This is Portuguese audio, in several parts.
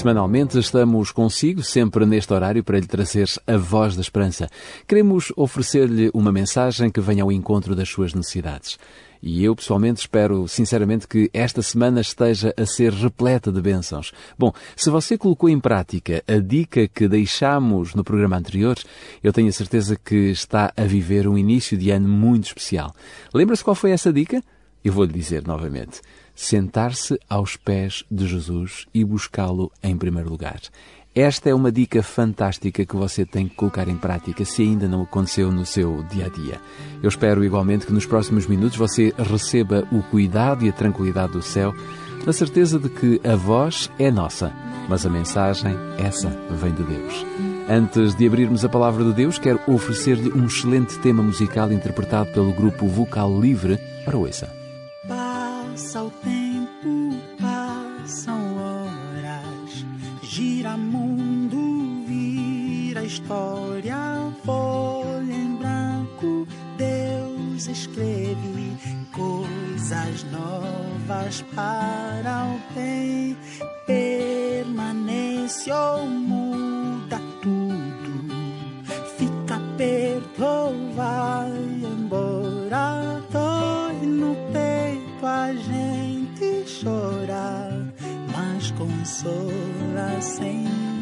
Semanalmente estamos consigo, sempre neste horário, para lhe trazer a voz da esperança. Queremos oferecer-lhe uma mensagem que venha ao encontro das suas necessidades. E eu, pessoalmente, espero sinceramente que esta semana esteja a ser repleta de bênçãos. Bom, se você colocou em prática a dica que deixámos no programa anterior, eu tenho a certeza que está a viver um início de ano muito especial. Lembra-se qual foi essa dica? Eu vou lhe dizer novamente sentar-se aos pés de Jesus e buscá-lo em primeiro lugar. Esta é uma dica fantástica que você tem que colocar em prática se ainda não aconteceu no seu dia a dia. Eu espero igualmente que nos próximos minutos você receba o cuidado e a tranquilidade do céu, na certeza de que a voz é nossa, mas a mensagem, essa, vem de Deus. Antes de abrirmos a palavra de Deus, quero oferecer-lhe um excelente tema musical interpretado pelo grupo Vocal Livre para Ouça. Passa o tempo, passam horas, gira mundo, vira história, folha em branco, Deus escreve coisas novas para o bem, permanece ou muda consola sem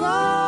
a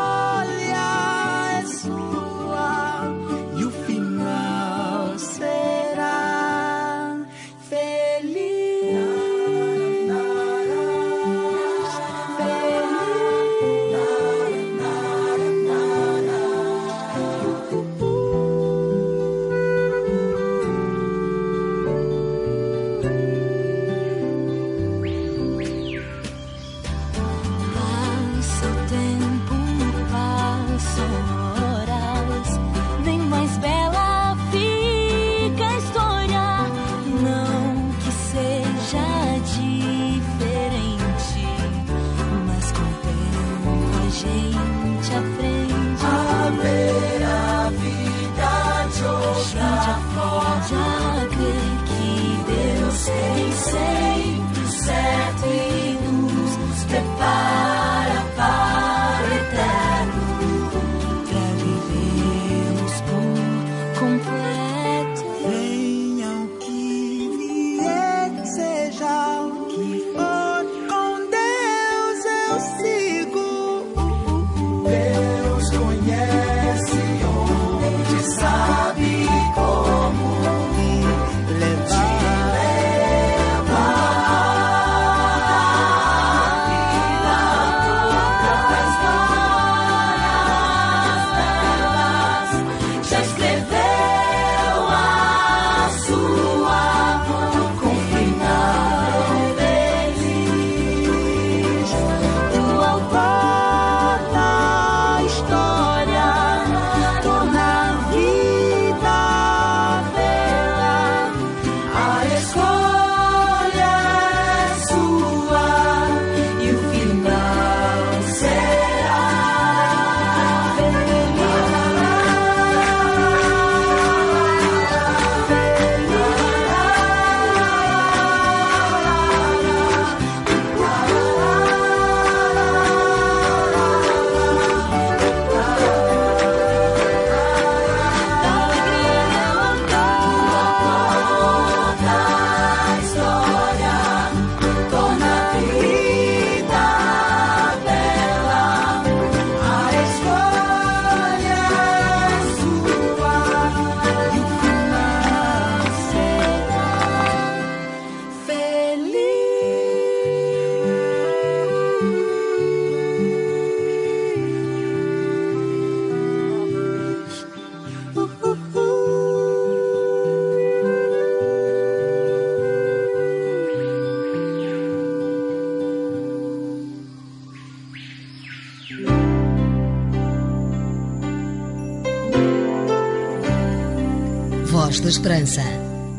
da Esperança.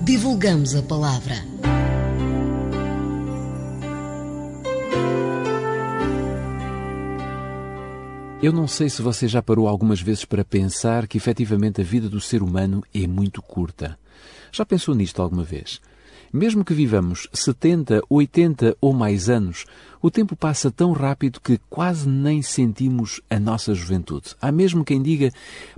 Divulgamos a palavra. Eu não sei se você já parou algumas vezes para pensar que efetivamente a vida do ser humano é muito curta. Já pensou nisto alguma vez? Mesmo que vivamos 70, 80 ou mais anos, o tempo passa tão rápido que quase nem sentimos a nossa juventude. Há mesmo quem diga: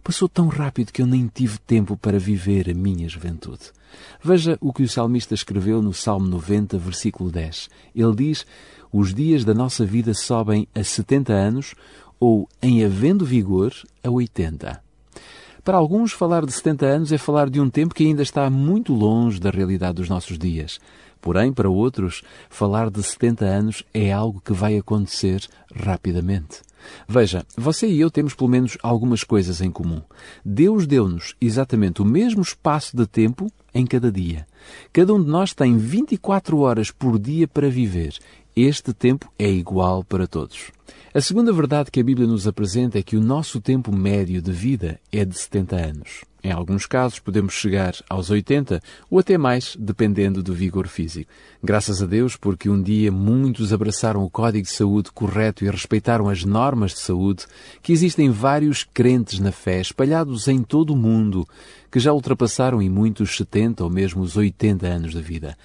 passou tão rápido que eu nem tive tempo para viver a minha juventude. Veja o que o salmista escreveu no Salmo 90, versículo 10. Ele diz: Os dias da nossa vida sobem a 70 anos, ou, em havendo vigor, a 80. Para alguns, falar de 70 anos é falar de um tempo que ainda está muito longe da realidade dos nossos dias. Porém, para outros, falar de 70 anos é algo que vai acontecer rapidamente. Veja, você e eu temos pelo menos algumas coisas em comum. Deus deu-nos exatamente o mesmo espaço de tempo em cada dia. Cada um de nós tem 24 horas por dia para viver. Este tempo é igual para todos. A segunda verdade que a Bíblia nos apresenta é que o nosso tempo médio de vida é de 70 anos. Em alguns casos podemos chegar aos 80 ou até mais, dependendo do vigor físico. Graças a Deus, porque um dia muitos abraçaram o código de saúde correto e respeitaram as normas de saúde, que existem vários crentes na fé espalhados em todo o mundo que já ultrapassaram em muitos 70 ou mesmo os 80 anos de vida.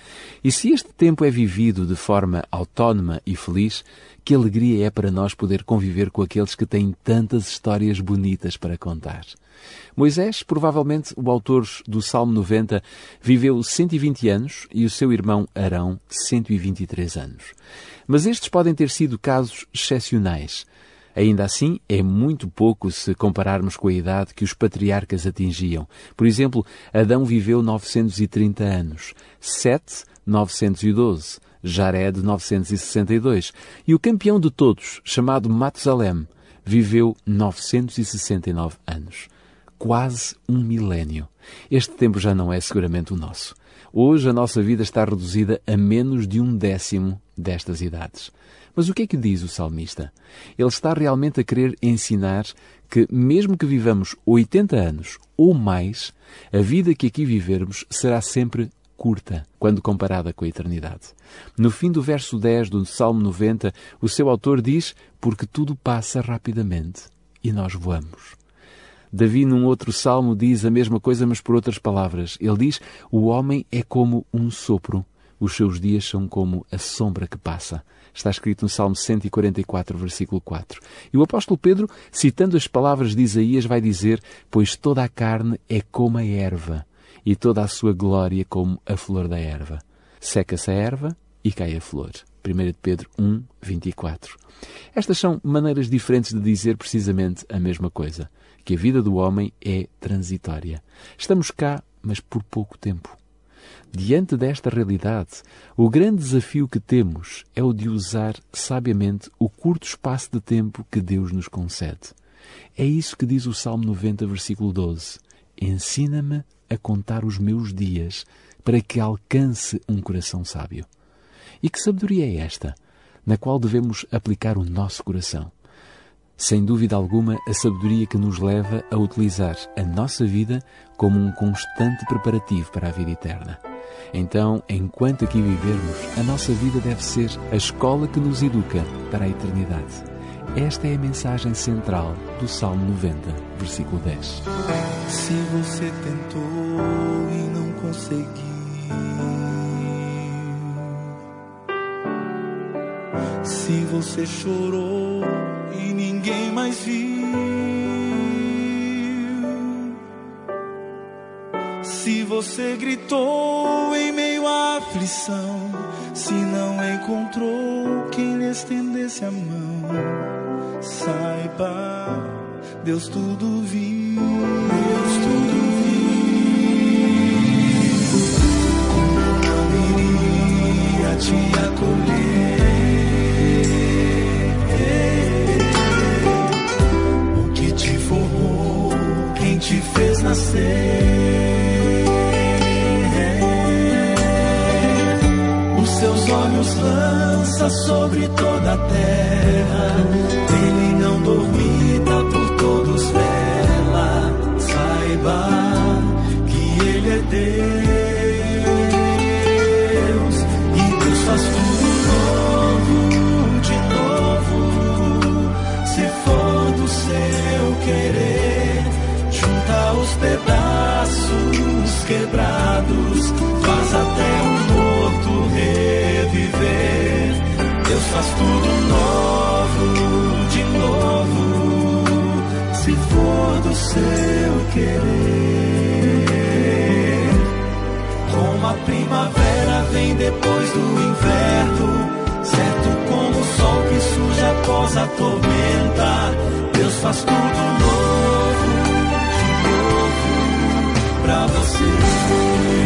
E se este tempo é vivido de forma autónoma e feliz, que alegria é para nós poder conviver com aqueles que têm tantas histórias bonitas para contar. Moisés, provavelmente o autor do Salmo 90, viveu 120 anos e o seu irmão Arão 123 anos. Mas estes podem ter sido casos excepcionais. Ainda assim, é muito pouco se compararmos com a idade que os patriarcas atingiam. Por exemplo, Adão viveu 930 anos, Sete, 912, Jared, 962, e o campeão de todos, chamado Matusalém, viveu 969 anos. Quase um milénio. Este tempo já não é seguramente o nosso. Hoje a nossa vida está reduzida a menos de um décimo destas idades. Mas o que é que diz o salmista? Ele está realmente a querer ensinar que, mesmo que vivamos 80 anos ou mais, a vida que aqui vivermos será sempre curta quando comparada com a eternidade. No fim do verso 10 do Salmo 90, o seu autor diz: Porque tudo passa rapidamente e nós voamos. Davi, num outro salmo, diz a mesma coisa, mas por outras palavras. Ele diz: O homem é como um sopro, os seus dias são como a sombra que passa. Está escrito no Salmo 144, versículo 4. E o apóstolo Pedro, citando as palavras de Isaías, vai dizer: Pois toda a carne é como a erva, e toda a sua glória como a flor da erva. Seca-se a erva e cai a flor. 1 Pedro 1, 24. Estas são maneiras diferentes de dizer precisamente a mesma coisa que a vida do homem é transitória. Estamos cá, mas por pouco tempo. Diante desta realidade, o grande desafio que temos é o de usar sabiamente o curto espaço de tempo que Deus nos concede. É isso que diz o Salmo 90, versículo 12. Ensina-me a contar os meus dias para que alcance um coração sábio. E que sabedoria é esta, na qual devemos aplicar o nosso coração? Sem dúvida alguma, a sabedoria que nos leva a utilizar a nossa vida como um constante preparativo para a vida eterna. Então, enquanto aqui vivermos, a nossa vida deve ser a escola que nos educa para a eternidade. Esta é a mensagem central do Salmo 90, versículo 10. Se você tentou e não conseguiu, se você chorou ninguém mais viu. Se você gritou em meio à aflição, se não encontrou quem lhe estendesse a mão, saiba, Deus tudo viu. Deus tudo viu. Iria te lança sobre toda a terra. Ele não dormita faz tudo novo, de novo, se for do seu querer. Como a primavera vem depois do inverno, certo como o sol que surge após a tormenta. Deus faz tudo novo, de novo, pra você.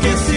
Promessas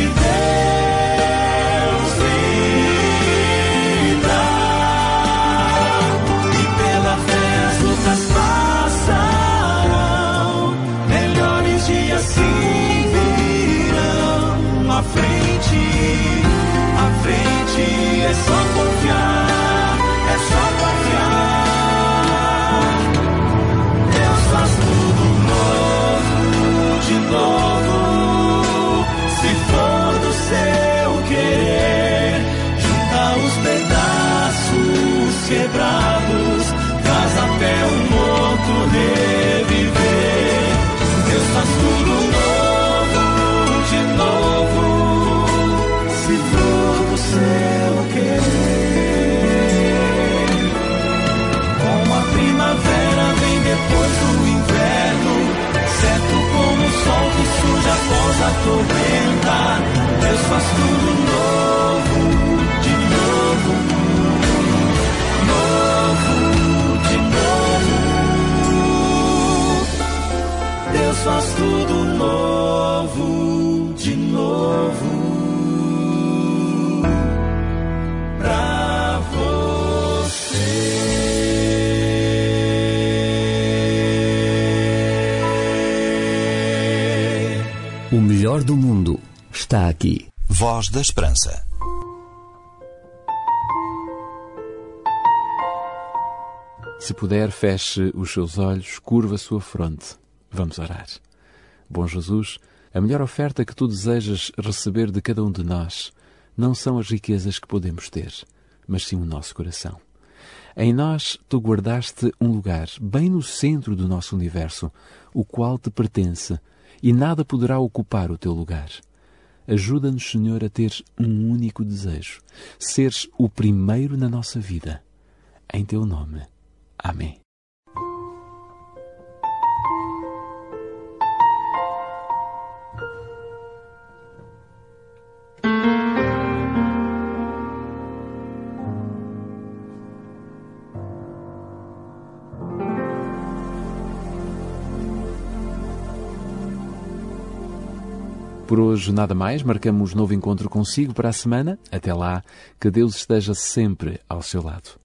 faz tudo novo, de novo. Pra você. O melhor do mundo está aqui. Voz da Esperança. Se puder, feche os seus olhos, curva a sua fronte. Vamos orar. Bom Jesus, a melhor oferta que tu desejas receber de cada um de nós não são as riquezas que podemos ter, mas sim o nosso coração. Em nós tu guardaste um lugar bem no centro do nosso universo, o qual te pertence, e nada poderá ocupar o teu lugar. Ajuda-nos, Senhor, a ter um único desejo: seres o primeiro na nossa vida. Em teu nome. Amém. Por hoje nada mais, marcamos novo encontro consigo para a semana. Até lá, que Deus esteja sempre ao seu lado.